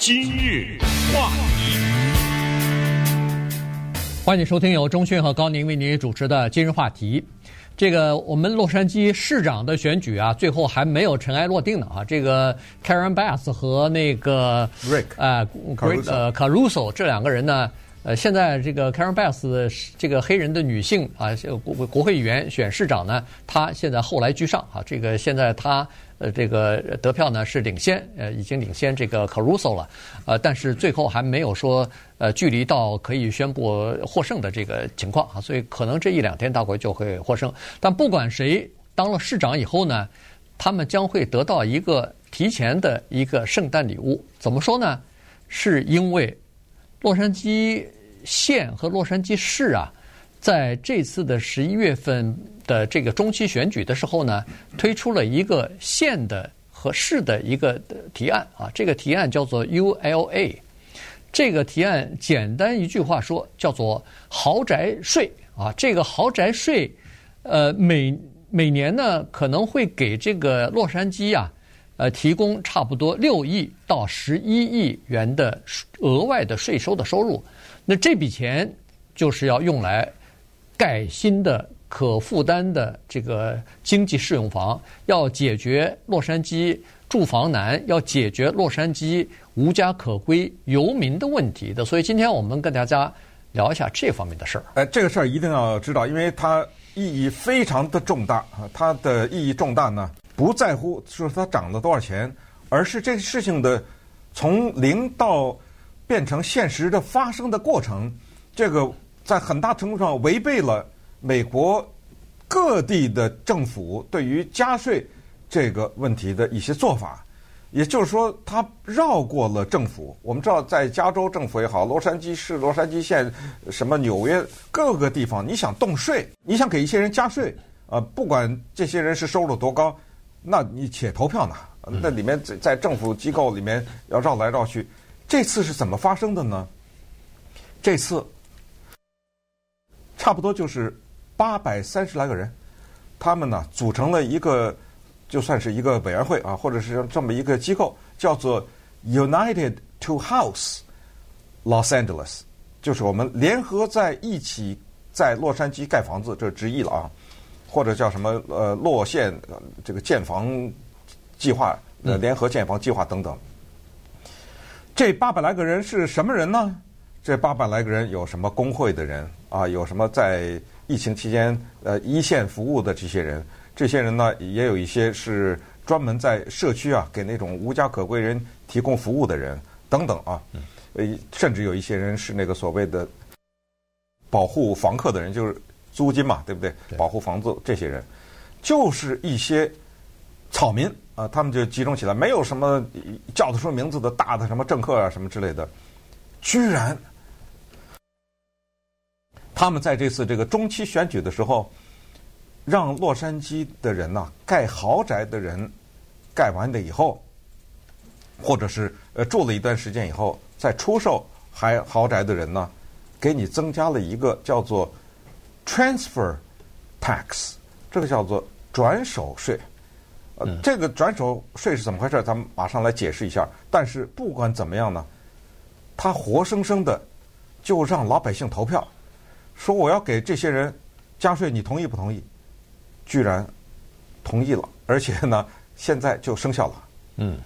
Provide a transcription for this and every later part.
今日话题，欢迎收听由钟迅和高宁为您主持的今日话题。这个我们洛杉矶市长的选举啊，最后还没有尘埃落定呢啊。这个 Karen Bass 和那个 Rick 啊 Rick 呃 Caruso 这两个人呢。呃，现在这个 Karen Bass 这个黑人的女性啊，国国会议员选市长呢，她现在后来居上啊。这个现在她呃这个得票呢是领先，呃已经领先这个 Caruso 了，呃但是最后还没有说呃距离到可以宣布获胜的这个情况啊，所以可能这一两天大会就会获胜。但不管谁当了市长以后呢，他们将会得到一个提前的一个圣诞礼物。怎么说呢？是因为。洛杉矶县和洛杉矶市啊，在这次的十一月份的这个中期选举的时候呢，推出了一个县的和市的一个提案啊，这个提案叫做 ULA，这个提案简单一句话说叫做豪宅税啊，这个豪宅税，呃，每每年呢可能会给这个洛杉矶啊。呃，提供差不多六亿到十一亿元的额外的税收的收入，那这笔钱就是要用来盖新的可负担的这个经济适用房，要解决洛杉矶住房难，要解决洛杉矶无家可归游民的问题的。所以今天我们跟大家聊一下这方面的事儿。哎，这个事儿一定要知道，因为它意义非常的重大啊！它的意义重大呢。不在乎说它涨了多少钱，而是这个事情的从零到变成现实的发生的过程，这个在很大程度上违背了美国各地的政府对于加税这个问题的一些做法。也就是说，它绕过了政府。我们知道，在加州政府也好，洛杉矶市、洛杉矶县、什么纽约各个地方，你想动税，你想给一些人加税，呃，不管这些人是收入多高。那你且投票呢？那里面在在政府机构里面要绕来绕去，这次是怎么发生的呢？这次差不多就是八百三十来个人，他们呢组成了一个就算是一个委员会啊，或者是这么一个机构，叫做 United to House Los Angeles，就是我们联合在一起在洛杉矶盖房子，这直译了啊。或者叫什么呃，洛县这个建房计划呃，联合建房计划等等。这八百来个人是什么人呢？这八百来个人有什么工会的人啊？有什么在疫情期间呃一线服务的这些人？这些人呢，也有一些是专门在社区啊给那种无家可归人提供服务的人等等啊。呃，甚至有一些人是那个所谓的保护房客的人，就是。租金嘛，对不对？保护房子这些人，就是一些草民啊，他们就集中起来，没有什么叫得出名字的大的什么政客啊什么之类的，居然他们在这次这个中期选举的时候，让洛杉矶的人呐，盖豪宅的人盖完了以后，或者是呃住了一段时间以后再出售还豪宅的人呢，给你增加了一个叫做。Transfer tax，这个叫做转手税。呃，这个转手税是怎么回事？咱们马上来解释一下。但是不管怎么样呢，他活生生的就让老百姓投票，说我要给这些人加税，你同意不同意？居然同意了，而且呢，现在就生效了。嗯，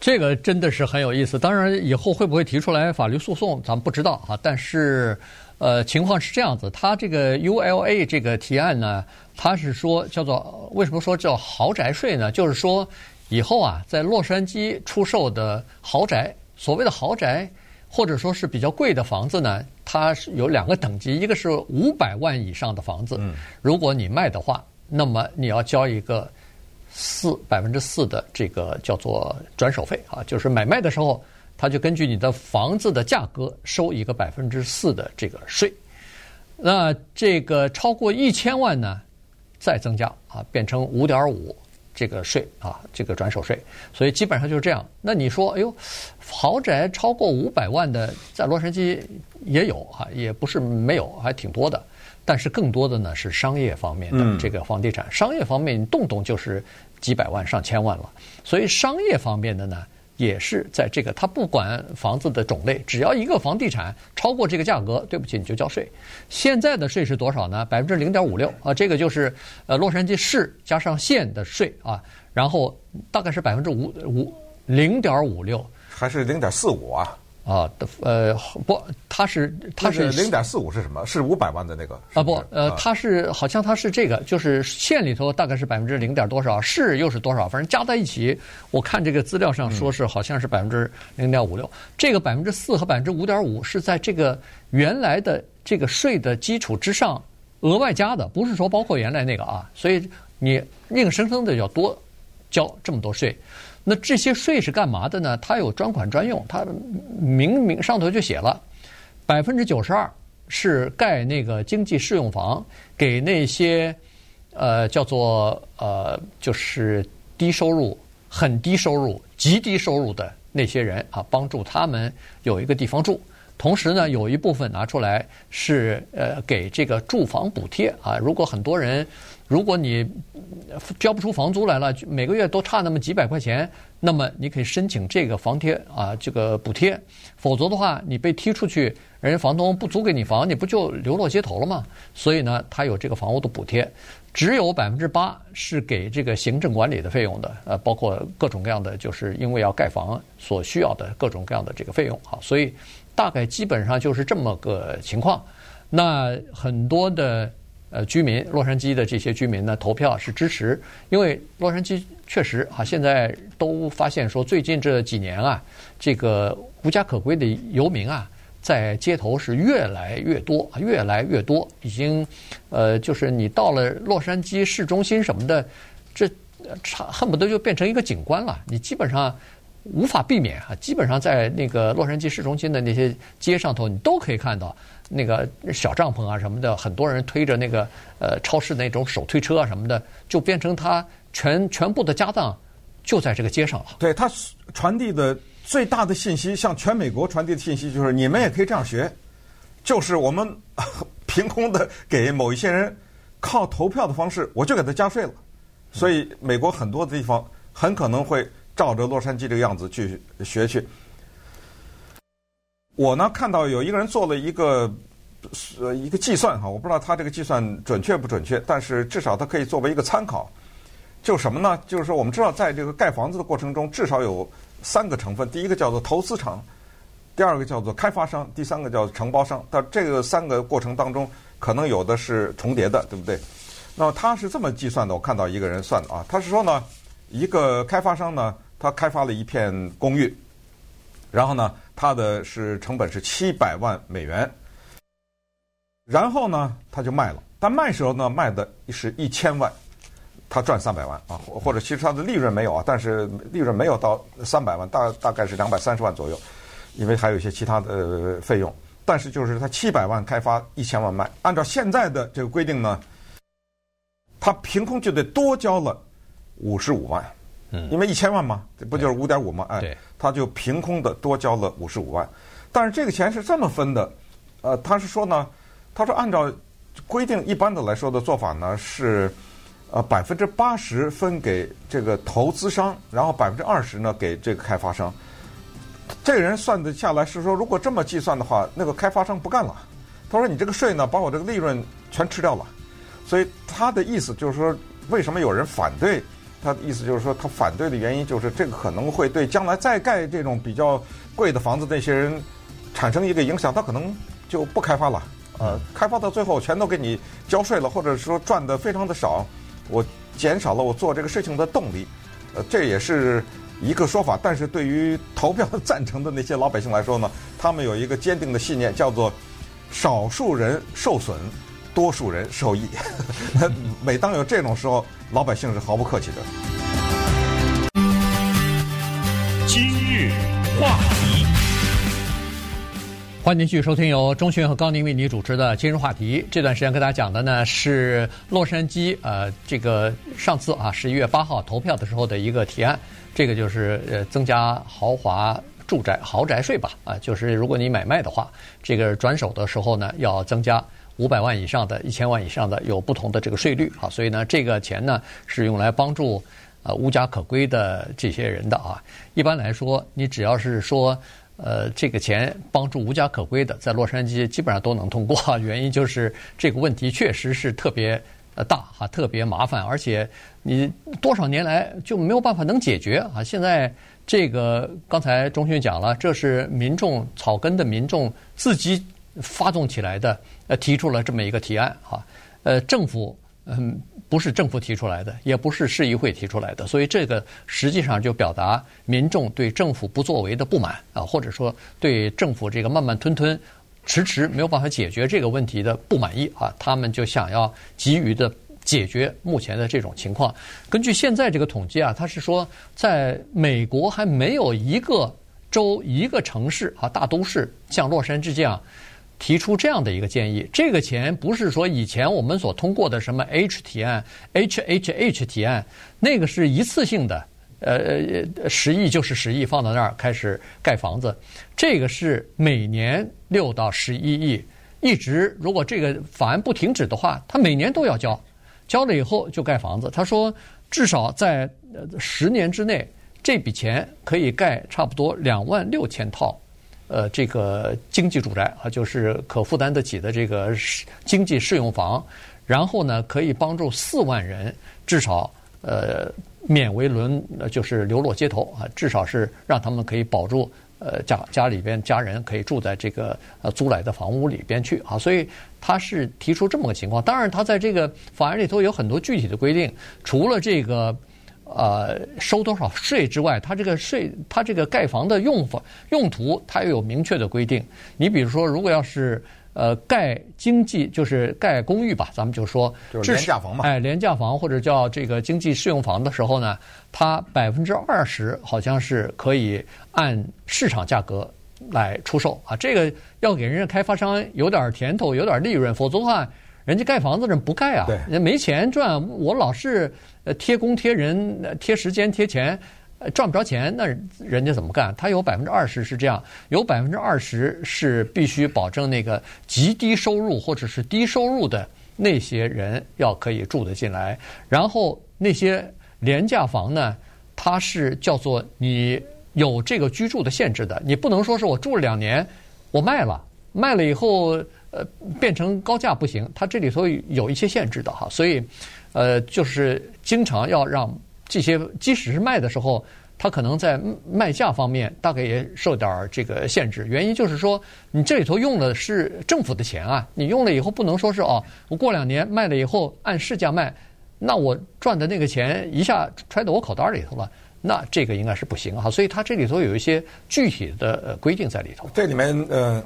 这个真的是很有意思。当然，以后会不会提出来法律诉讼，咱们不知道啊。但是。呃，情况是这样子，他这个 ULA 这个提案呢，他是说叫做为什么说叫豪宅税呢？就是说以后啊，在洛杉矶出售的豪宅，所谓的豪宅或者说是比较贵的房子呢，它是有两个等级，一个是五百万以上的房子，如果你卖的话，那么你要交一个四百分之四的这个叫做转手费啊，就是买卖的时候。他就根据你的房子的价格收一个百分之四的这个税，那这个超过一千万呢，再增加啊，变成五点五这个税啊，这个转手税。所以基本上就是这样。那你说，哎呦，豪宅超过五百万的在洛杉矶也有啊，也不是没有，还挺多的。但是更多的呢是商业方面的这个房地产，商业方面你动动就是几百万上千万了。所以商业方面的呢。也是在这个，他不管房子的种类，只要一个房地产超过这个价格，对不起，你就交税。现在的税是多少呢？百分之零点五六啊，这个就是呃洛杉矶市加上县的税啊，然后大概是百分之五五零点五六，还是零点四五啊？啊，呃，不，他是他是零点四五是什么？是五百万的那个啊？不，呃，他是好像他是这个，就是县里头大概是百分之零点多少，市又是多少，反正加在一起，我看这个资料上说是好像是百分之零点五六。这个百分之四和百分之五点五是在这个原来的这个税的基础之上额外加的，不是说包括原来那个啊，所以你硬生生的要多交这么多税。那这些税是干嘛的呢？它有专款专用，它明明上头就写了，百分之九十二是盖那个经济适用房，给那些呃叫做呃就是低收入、很低收入、极低收入的那些人啊，帮助他们有一个地方住。同时呢，有一部分拿出来是呃给这个住房补贴啊，如果很多人。如果你交不出房租来了，每个月都差那么几百块钱，那么你可以申请这个房贴啊，这个补贴。否则的话，你被踢出去，人家房东不租给你房，你不就流落街头了吗？所以呢，他有这个房屋的补贴，只有百分之八是给这个行政管理的费用的，呃，包括各种各样的，就是因为要盖房所需要的各种各样的这个费用啊。所以大概基本上就是这么个情况。那很多的。呃，居民，洛杉矶的这些居民呢，投票是支持，因为洛杉矶确实啊，现在都发现说，最近这几年啊，这个无家可归的游民啊，在街头是越来越多，越来越多，已经呃，就是你到了洛杉矶市中心什么的，这差恨不得就变成一个景观了，你基本上。无法避免啊！基本上在那个洛杉矶市中心的那些街上头，你都可以看到那个小帐篷啊什么的，很多人推着那个呃超市那种手推车啊什么的，就变成他全全部的家当就在这个街上了。对，他传递的最大的信息，向全美国传递的信息就是：你们也可以这样学，就是我们凭空的给某一些人靠投票的方式，我就给他加税了。所以美国很多的地方很可能会。照着洛杉矶这个样子去学去。我呢看到有一个人做了一个呃一个计算哈，我不知道他这个计算准确不准确，但是至少它可以作为一个参考。就什么呢？就是说我们知道，在这个盖房子的过程中，至少有三个成分：第一个叫做投资厂，第二个叫做开发商，第三个叫做承包商。但这个三个过程当中，可能有的是重叠的，对不对？那么他是这么计算的，我看到一个人算的啊，他是说呢，一个开发商呢。他开发了一片公寓，然后呢，他的是成本是七百万美元，然后呢，他就卖了。但卖时候呢，卖的是一千万，他赚三百万啊，或者其实他的利润没有啊，但是利润没有到三百万，大大概是两百三十万左右，因为还有一些其他的费用。但是就是他七百万开发一千万卖，按照现在的这个规定呢，他凭空就得多交了五十五万。嗯，因为一千万嘛，这不就是五点五嘛？哎，他就凭空的多交了五十五万，但是这个钱是这么分的，呃，他是说呢，他说按照规定一般的来说的做法呢是，呃百分之八十分给这个投资商，然后百分之二十呢给这个开发商。这个人算得下来是说，如果这么计算的话，那个开发商不干了。他说你这个税呢把我这个利润全吃掉了，所以他的意思就是说，为什么有人反对？他的意思就是说，他反对的原因就是这个可能会对将来再盖这种比较贵的房子那些人产生一个影响，他可能就不开发了。呃，开发到最后全都给你交税了，或者说赚的非常的少，我减少了我做这个事情的动力。呃，这也是一个说法。但是对于投票赞成的那些老百姓来说呢，他们有一个坚定的信念，叫做少数人受损。多数人受益，每当有这种时候，老百姓是毫不客气的。今日话题，欢迎继续收听由钟迅和高宁为你主持的《今日话题》。这段时间跟大家讲的呢是洛杉矶呃，这个上次啊十一月八号投票的时候的一个提案，这个就是呃增加豪华住宅豪宅税吧啊，就是如果你买卖的话，这个转手的时候呢要增加。五百万以上的、一千万以上的有不同的这个税率啊，所以呢，这个钱呢是用来帮助呃无家可归的这些人的啊。一般来说，你只要是说呃这个钱帮助无家可归的，在洛杉矶基本上都能通过。原因就是这个问题确实是特别呃大哈，特别麻烦，而且你多少年来就没有办法能解决啊。现在这个刚才中迅讲了，这是民众草根的民众自己发动起来的，呃提出了这么一个提案哈。呃，政府嗯不是政府提出来的，也不是市议会提出来的，所以这个实际上就表达民众对政府不作为的不满啊，或者说对政府这个慢慢吞吞、迟迟没有办法解决这个问题的不满意啊，他们就想要急于的解决目前的这种情况。根据现在这个统计啊，他是说在美国还没有一个州、一个城市啊大都市像洛杉矶这样。提出这样的一个建议，这个钱不是说以前我们所通过的什么 H 提案、HHH 提案，那个是一次性的，呃，十亿就是十亿放到那儿开始盖房子，这个是每年六到十一亿，一直如果这个法案不停止的话，他每年都要交，交了以后就盖房子。他说至少在十年之内，这笔钱可以盖差不多两万六千套。呃，这个经济住宅啊，就是可负担得起的这个经济适用房，然后呢，可以帮助四万人至少呃免为沦，就是流落街头啊，至少是让他们可以保住呃家家里边家人可以住在这个呃租来的房屋里边去啊，所以他是提出这么个情况。当然，他在这个法案里头有很多具体的规定，除了这个。呃，收多少税之外，它这个税，它这个盖房的用法用途，它又有明确的规定。你比如说，如果要是呃盖经济，就是盖公寓吧，咱们就说就是廉价房嘛，哎，廉价房或者叫这个经济适用房的时候呢，它百分之二十好像是可以按市场价格来出售啊。这个要给人家开发商有点甜头，有点利润，否则的话。人家盖房子人不盖啊，人家没钱赚。我老是呃贴工贴人贴时间贴钱，呃赚不着钱，那人家怎么干？他有百分之二十是这样，有百分之二十是必须保证那个极低收入或者是低收入的那些人要可以住得进来。然后那些廉价房呢，它是叫做你有这个居住的限制的，你不能说是我住了两年，我卖了，卖了以后。呃，变成高价不行，它这里头有一些限制的哈，所以，呃，就是经常要让这些，即使是卖的时候，它可能在卖价方面大概也受点这个限制。原因就是说，你这里头用的是政府的钱啊，你用了以后不能说是哦，我过两年卖了以后按市价卖，那我赚的那个钱一下揣到我口袋里头了，那这个应该是不行哈。所以它这里头有一些具体的呃规定在里头。这里面呃。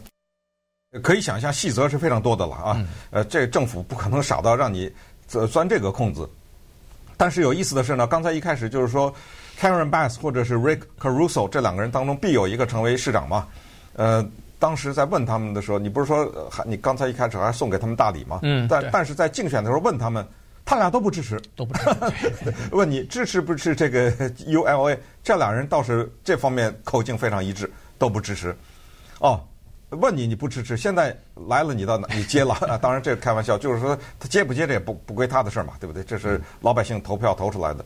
可以想象，细则是非常多的了啊。嗯、呃，这政府不可能傻到让你钻这个空子。但是有意思的是呢，刚才一开始就是说，Karen Bass 或者是 Rick Caruso 这两个人当中必有一个成为市长嘛。呃，当时在问他们的时候，你不是说还你刚才一开始还送给他们大礼吗？嗯。但但是在竞选的时候问他们，他俩都不支持，都不支持。问你支持不支持这个 ULA？这俩人倒是这方面口径非常一致，都不支持。哦。问你你不支持，现在来了你到哪 你接了啊？当然这是开玩笑，就是说他接不接这也不不归他的事儿嘛，对不对？这是老百姓投票投出来的。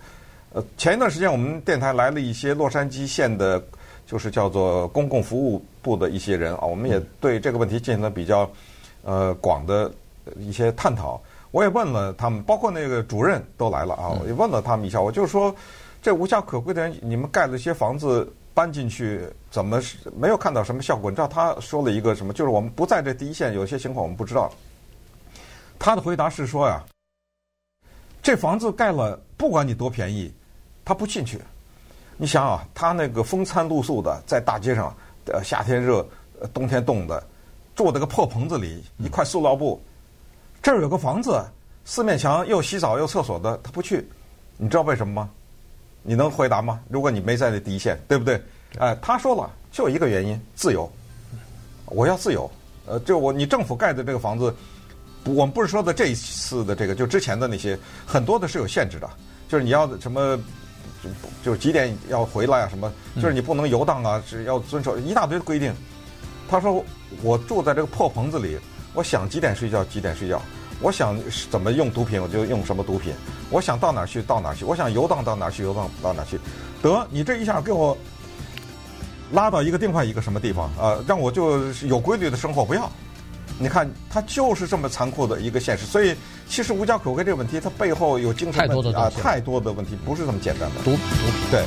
呃，前一段时间我们电台来了一些洛杉矶县的，就是叫做公共服务部的一些人啊，我们也对这个问题进行了比较呃广的一些探讨。我也问了他们，包括那个主任都来了啊，我也问了他们一下，我就是说这无家可归的人，你们盖了一些房子。搬进去怎么没有看到什么效果？你知道他说了一个什么？就是我们不在这第一线，有些情况我们不知道。他的回答是说呀，这房子盖了，不管你多便宜，他不进去。你想啊，他那个风餐露宿的，在大街上，呃，夏天热，冬天冻的，住的个破棚子里，一块塑料布，这儿有个房子，四面墙又洗澡又厕所的，他不去。你知道为什么吗？你能回答吗？如果你没在那第一线，对不对？哎、呃，他说了，就一个原因，自由。我要自由。呃，就我你政府盖的这个房子，我们不是说的这一次的这个，就之前的那些，很多的是有限制的，就是你要什么，就就几点要回来啊，什么，就是你不能游荡啊，只要遵守一大堆的规定。他说，我住在这个破棚子里，我想几点睡觉几点睡觉，我想怎么用毒品，我就用什么毒品；我想到哪儿去到哪儿去；我想游荡到哪儿去游荡到哪儿去。得，你这一下给我拉到一个另外一个什么地方啊？让我就有规律的生活，不要。你看，它就是这么残酷的一个现实。所以，其实无家可归这个问题，它背后有精神问题啊，太多的问题，不是这么简单的。毒毒品，对。